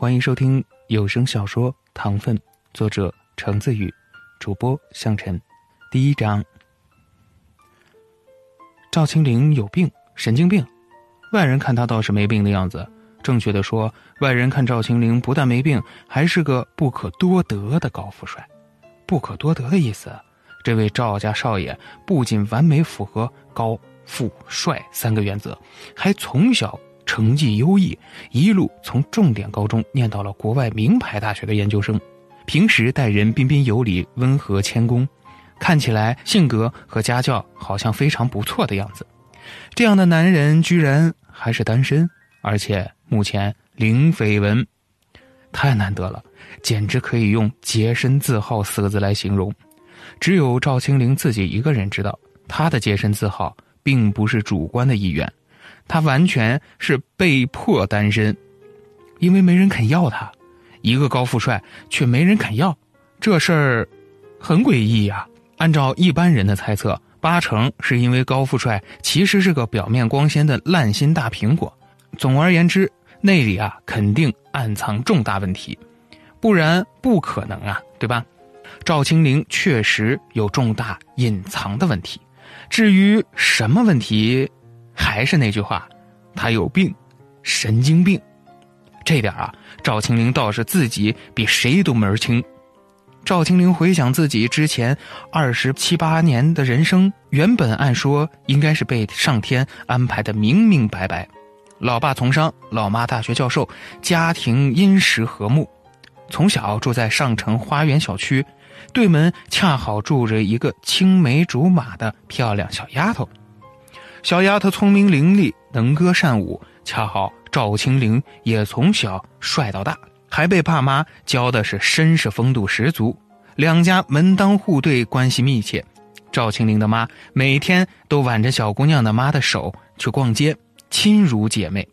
欢迎收听有声小说《糖分》，作者程子宇，主播向晨。第一章：赵青灵有病，神经病。外人看他倒是没病的样子。正确的说，外人看赵青灵不但没病，还是个不可多得的高富帅。不可多得的意思，这位赵家少爷不仅完美符合高富帅三个原则，还从小。成绩优异，一路从重点高中念到了国外名牌大学的研究生。平时待人彬彬有礼、温和谦恭，看起来性格和家教好像非常不错的样子。这样的男人居然还是单身，而且目前零绯闻，太难得了，简直可以用“洁身自好”四个字来形容。只有赵青玲自己一个人知道，她的洁身自好并不是主观的意愿。他完全是被迫单身，因为没人肯要他，一个高富帅却没人肯要，这事儿很诡异呀。按照一般人的猜测，八成是因为高富帅其实是个表面光鲜的烂心大苹果。总而言之，那里啊肯定暗藏重大问题，不然不可能啊，对吧？赵青灵确实有重大隐藏的问题，至于什么问题？还是那句话，他有病，神经病。这点啊，赵青灵倒是自己比谁都门清。赵青灵回想自己之前二十七八年的人生，原本按说应该是被上天安排的明明白白。老爸从商，老妈大学教授，家庭殷实和睦。从小住在上城花园小区，对门恰好住着一个青梅竹马的漂亮小丫头。小丫头聪明伶俐，能歌善舞，恰好赵青灵也从小帅到大，还被爸妈教的是绅士风度十足，两家门当户对，关系密切。赵青灵的妈每天都挽着小姑娘的妈的手去逛街，亲如姐妹，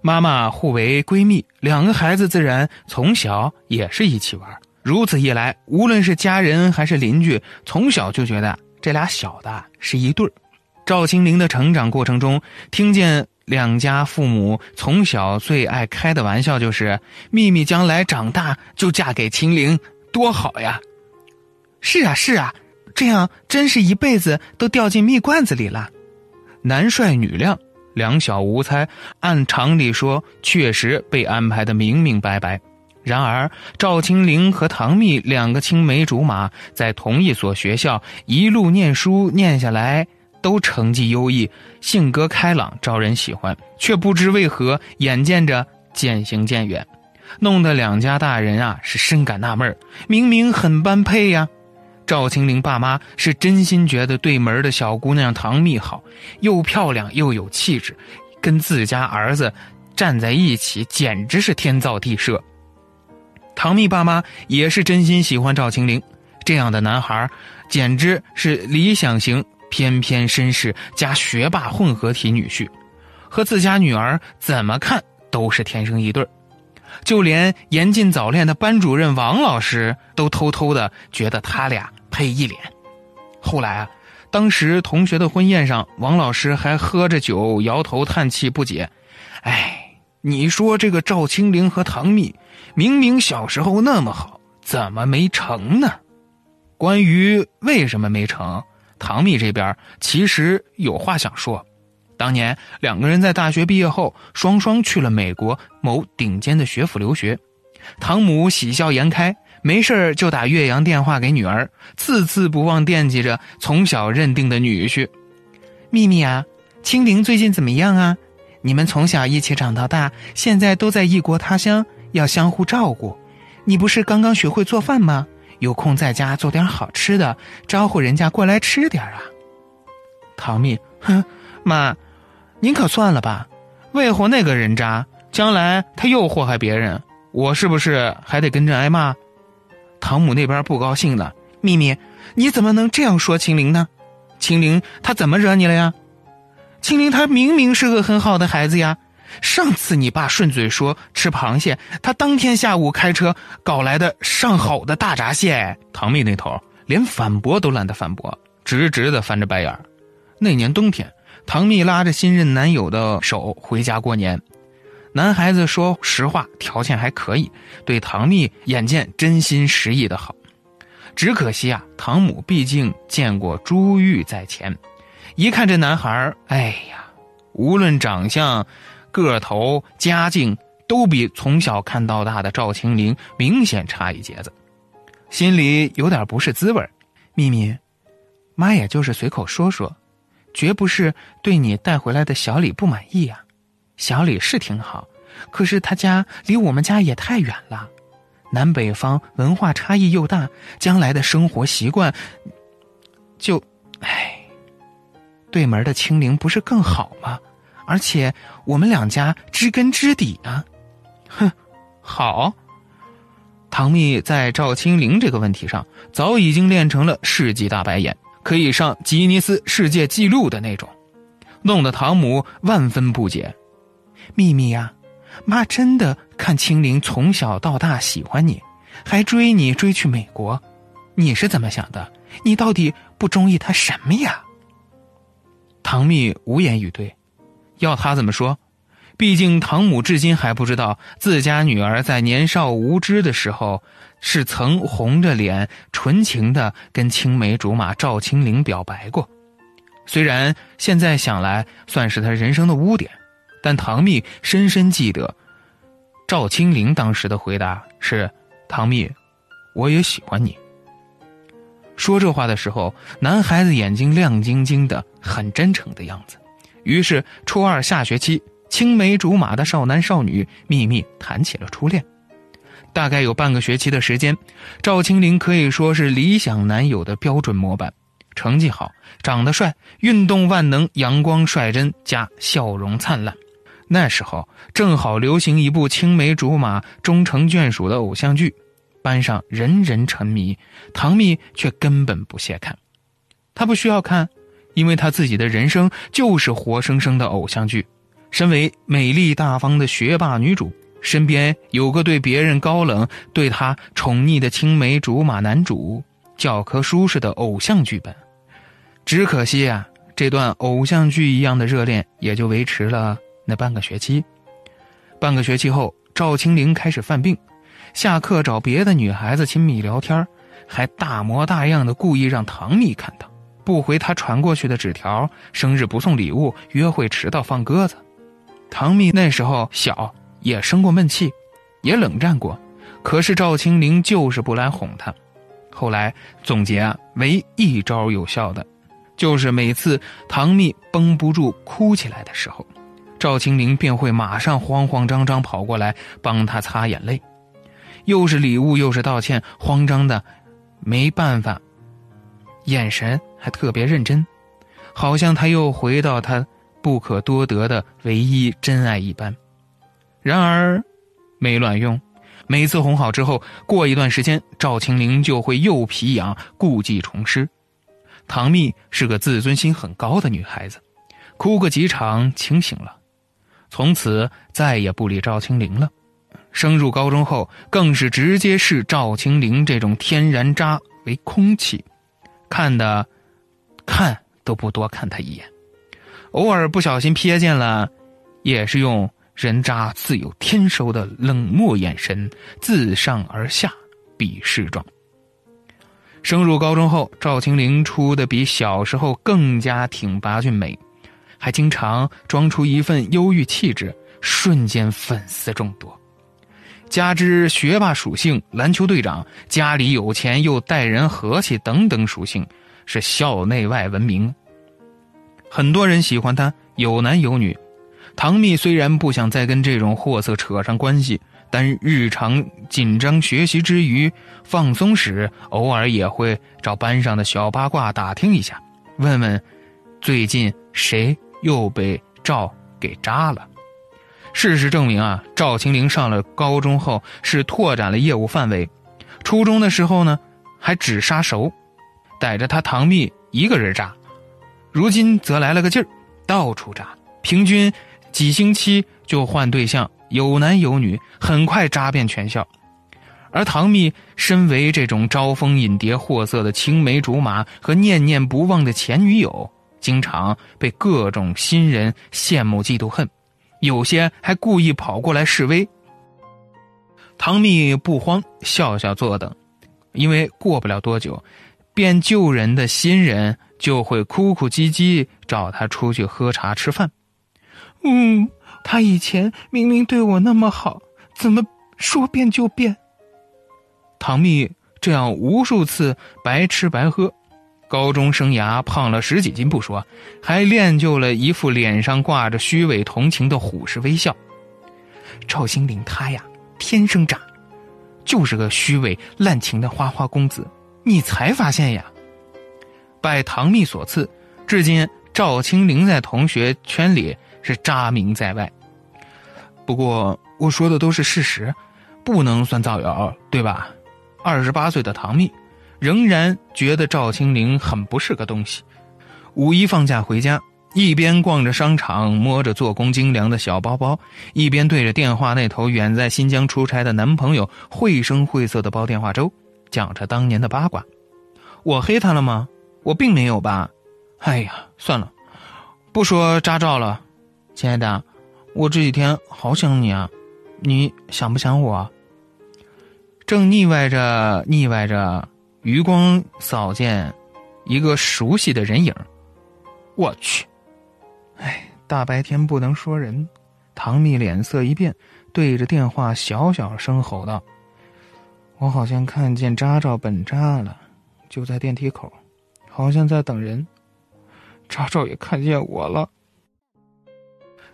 妈妈互为闺蜜，两个孩子自然从小也是一起玩。如此一来，无论是家人还是邻居，从小就觉得这俩小的是一对儿。赵青林的成长过程中，听见两家父母从小最爱开的玩笑就是：“秘密将来长大就嫁给青灵，多好呀！”是啊，是啊，这样真是一辈子都掉进蜜罐子里了。男帅女靓，两小无猜，按常理说，确实被安排的明明白白。然而，赵青灵和唐蜜两个青梅竹马，在同一所学校一路念书念下来。都成绩优异，性格开朗，招人喜欢，却不知为何眼见着渐行渐远，弄得两家大人啊是深感纳闷明明很般配呀，赵青玲爸妈是真心觉得对门的小姑娘唐蜜好，又漂亮又有气质，跟自家儿子站在一起简直是天造地设。唐蜜爸妈也是真心喜欢赵青玲，这样的男孩简直是理想型。翩翩绅士加学霸混合体女婿，和自家女儿怎么看都是天生一对就连严禁早恋的班主任王老师都偷偷的觉得他俩配一脸。后来啊，当时同学的婚宴上，王老师还喝着酒，摇头叹气不解：“哎，你说这个赵青灵和唐蜜，明明小时候那么好，怎么没成呢？”关于为什么没成？唐蜜这边其实有话想说，当年两个人在大学毕业后，双双去了美国某顶尖的学府留学。唐母喜笑颜开，没事就打岳阳电话给女儿，次次不忘惦记着从小认定的女婿。秘密啊，青灵最近怎么样啊？你们从小一起长到大，现在都在异国他乡，要相互照顾。你不是刚刚学会做饭吗？有空在家做点好吃的，招呼人家过来吃点啊。唐蜜，哼，妈，您可算了吧，为祸那个人渣，将来他又祸害别人，我是不是还得跟着挨骂？唐母那边不高兴了，秘密，你怎么能这样说青灵呢？青灵他怎么惹你了呀？青灵他明明是个很好的孩子呀。上次你爸顺嘴说吃螃蟹，他当天下午开车搞来的上好的大闸蟹。唐蜜那头连反驳都懒得反驳，直直的翻着白眼儿那年冬天，唐蜜拉着新任男友的手回家过年，男孩子说实话，条件还可以，对唐蜜眼见真心实意的好。只可惜啊，唐母毕竟见过珠玉在前，一看这男孩哎呀，无论长相、个头、家境，都比从小看到大的赵青林明显差一截子，心里有点不是滋味秘密，妈也就是随口说说，绝不是对你带回来的小李不满意啊。小李是挺好，可是他家离我们家也太远了，南北方文化差异又大，将来的生活习惯，就，唉，对门的清灵不是更好吗？而且我们两家知根知底啊。哼，好。唐蜜在赵清灵这个问题上，早已经练成了世纪大白眼，可以上吉尼斯世界纪录的那种，弄得唐母万分不解。秘密呀，妈真的看青灵从小到大喜欢你，还追你追去美国，你是怎么想的？你到底不中意他什么呀？唐蜜无言以对，要他怎么说？毕竟唐母至今还不知道自家女儿在年少无知的时候，是曾红着脸纯情的跟青梅竹马赵青灵表白过。虽然现在想来算是他人生的污点。但唐蜜深深记得，赵青灵当时的回答是：“唐蜜，我也喜欢你。”说这话的时候，男孩子眼睛亮晶晶的，很真诚的样子。于是初二下学期，青梅竹马的少男少女秘密谈起了初恋。大概有半个学期的时间，赵青林可以说是理想男友的标准模板：成绩好，长得帅，运动万能，阳光率真，加笑容灿烂。那时候正好流行一部青梅竹马、终成眷属的偶像剧，班上人人沉迷，唐蜜却根本不屑看。她不需要看，因为她自己的人生就是活生生的偶像剧。身为美丽大方的学霸女主，身边有个对别人高冷、对她宠溺的青梅竹马男主，教科书式的偶像剧本。只可惜啊，这段偶像剧一样的热恋也就维持了。那半个学期，半个学期后，赵青灵开始犯病，下课找别的女孩子亲密聊天，还大模大样的故意让唐蜜看到，不回他传过去的纸条，生日不送礼物，约会迟到放鸽子。唐蜜那时候小，也生过闷气，也冷战过，可是赵青灵就是不来哄她。后来总结啊，唯一招有效的，就是每次唐蜜绷不住哭起来的时候。赵青灵便会马上慌慌张张跑过来帮他擦眼泪，又是礼物又是道歉，慌张的没办法，眼神还特别认真，好像他又回到他不可多得的唯一真爱一般。然而，没卵用，每次哄好之后，过一段时间，赵青灵就会又皮痒，故技重施。唐蜜是个自尊心很高的女孩子，哭个几场，清醒了。从此再也不理赵青灵了，升入高中后更是直接视赵青灵这种天然渣为空气，看的看都不多看他一眼，偶尔不小心瞥见了，也是用人渣自有天收的冷漠眼神自上而下鄙视状。升入高中后，赵青灵出的比小时候更加挺拔俊美。还经常装出一份忧郁气质，瞬间粉丝众多。加之学霸属性、篮球队长、家里有钱又待人和气等等属性，是校内外闻名。很多人喜欢他，有男有女。唐蜜虽然不想再跟这种货色扯上关系，但日常紧张学习之余，放松时偶尔也会找班上的小八卦打听一下，问问最近谁。又被赵给扎了。事实证明啊，赵青灵上了高中后是拓展了业务范围。初中的时候呢，还只杀熟，逮着他唐蜜一个人扎。如今则来了个劲儿，到处扎，平均几星期就换对象，有男有女，很快扎遍全校。而唐蜜身为这种招蜂引蝶、货色的青梅竹马和念念不忘的前女友。经常被各种新人羡慕、嫉妒、恨，有些还故意跑过来示威。唐蜜不慌，笑笑坐等，因为过不了多久，变旧人的新人就会哭哭唧唧找他出去喝茶吃饭。嗯，他以前明明对我那么好，怎么说变就变？唐蜜这样无数次白吃白喝，高中生涯胖了十几斤不说，还练就了一副脸上挂着虚伪同情的虎式微笑。赵兴林他呀。天生渣，就是个虚伪滥情的花花公子，你才发现呀！拜唐蜜所赐，至今赵青灵在同学圈里是渣名在外。不过我说的都是事实，不能算造谣，对吧？二十八岁的唐蜜仍然觉得赵青灵很不是个东西。五一放假回家。一边逛着商场，摸着做工精良的小包包，一边对着电话那头远在新疆出差的男朋友绘声绘色的煲电话粥，讲着当年的八卦。我黑他了吗？我并没有吧。哎呀，算了，不说扎照了。亲爱的，我这几天好想你啊，你想不想我？正腻歪着腻歪着，余光扫见一个熟悉的人影。我去！哎，大白天不能说人。唐蜜脸色一变，对着电话小小声吼道：“我好像看见扎照本扎了，就在电梯口，好像在等人。扎照也看见我了，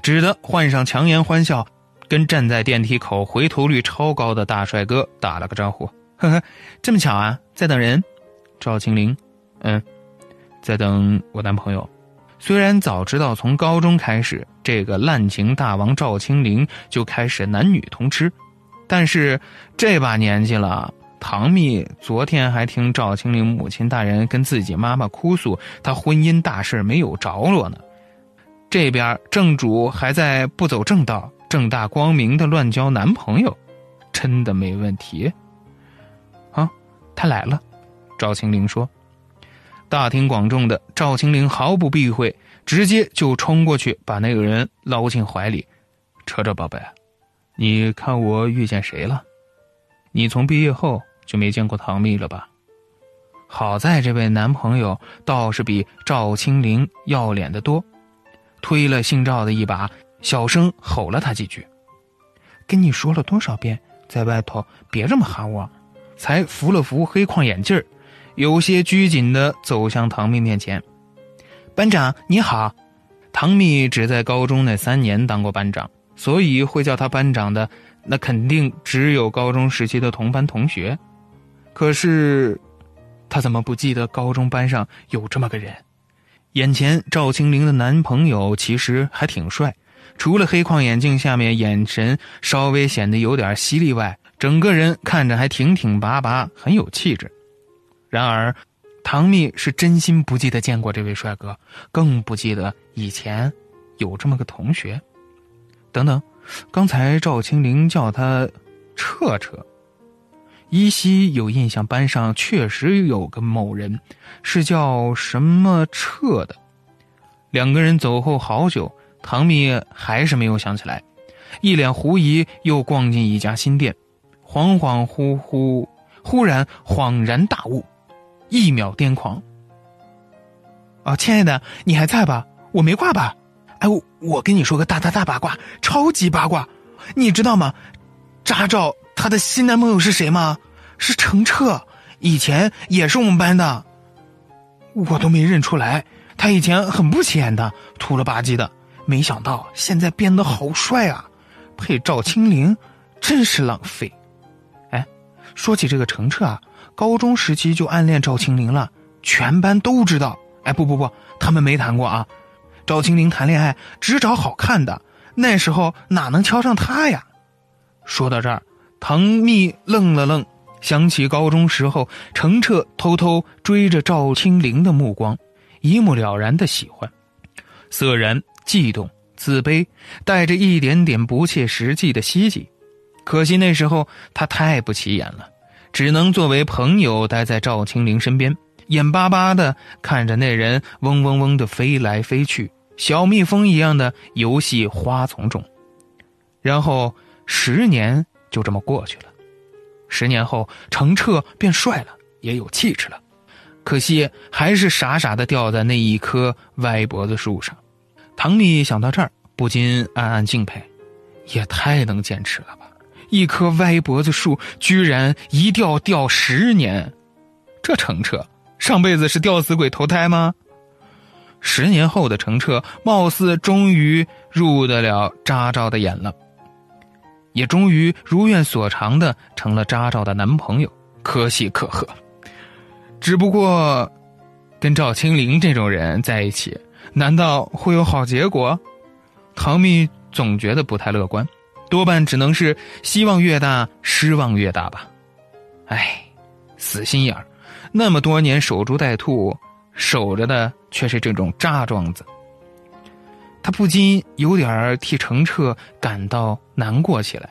只得换上强颜欢笑，跟站在电梯口回头率超高的大帅哥打了个招呼：‘呵呵，这么巧啊，在等人。’赵青灵，嗯，在等我男朋友。”虽然早知道从高中开始，这个滥情大王赵青灵就开始男女通吃，但是这把年纪了，唐蜜昨天还听赵青灵母亲大人跟自己妈妈哭诉，她婚姻大事没有着落呢。这边正主还在不走正道、正大光明的乱交男朋友，真的没问题。他来了，赵青灵说。大庭广众的赵青灵毫不避讳，直接就冲过去把那个人捞进怀里。车车宝贝，你看我遇见谁了？你从毕业后就没见过唐蜜了吧？好在这位男朋友倒是比赵青灵要脸的多，推了姓赵的一把，小声吼了他几句：“跟你说了多少遍，在外头别这么喊我。”才扶了扶黑框眼镜。有些拘谨的走向唐蜜面前，班长你好。唐蜜只在高中那三年当过班长，所以会叫他班长的，那肯定只有高中时期的同班同学。可是，他怎么不记得高中班上有这么个人？眼前赵青灵的男朋友其实还挺帅，除了黑框眼镜下面眼神稍微显得有点犀利外，整个人看着还挺挺拔拔，很有气质。然而，唐蜜是真心不记得见过这位帅哥，更不记得以前有这么个同学。等等，刚才赵青灵叫他彻彻，依稀有印象，班上确实有个某人是叫什么彻的。两个人走后好久，唐蜜还是没有想起来，一脸狐疑，又逛进一家新店，恍恍惚惚，忽然恍然大悟。一秒癫狂。哦，亲爱的，你还在吧？我没挂吧？哎，我我跟你说个大大大八卦，超级八卦，你知道吗？扎照她的新男朋友是谁吗？是程澈，以前也是我们班的。我都没认出来，他以前很不起眼的，土了吧唧的，没想到现在变得好帅啊！配赵青灵，真是浪费。说起这个程澈啊。高中时期就暗恋赵青灵了，全班都知道。哎，不不不，他们没谈过啊。赵青灵谈恋爱只找好看的，那时候哪能瞧上他呀？说到这儿，唐蜜愣了愣，想起高中时候程澈偷偷追着赵青灵的目光，一目了然的喜欢，涩然、悸动、自卑，带着一点点不切实际的希冀。可惜那时候他太不起眼了。只能作为朋友待在赵青灵身边，眼巴巴的看着那人嗡嗡嗡的飞来飞去，小蜜蜂一样的游戏花丛中。然后十年就这么过去了。十年后，程澈变帅了，也有气质了，可惜还是傻傻的吊在那一棵歪脖子树上。唐蜜想到这儿，不禁暗暗敬佩，也太能坚持了！一棵歪脖子树居然一吊吊十年，这程澈上辈子是吊死鬼投胎吗？十年后的程澈，貌似终于入得了扎照的眼了，也终于如愿所偿的成了扎照的男朋友，可喜可贺。只不过，跟赵青灵这种人在一起，难道会有好结果？唐蜜总觉得不太乐观，多半只能是希望越大，失望越大吧。唉，死心眼儿，那么多年守株待兔。守着的却是这种渣庄子，他不禁有点替程澈感到难过起来。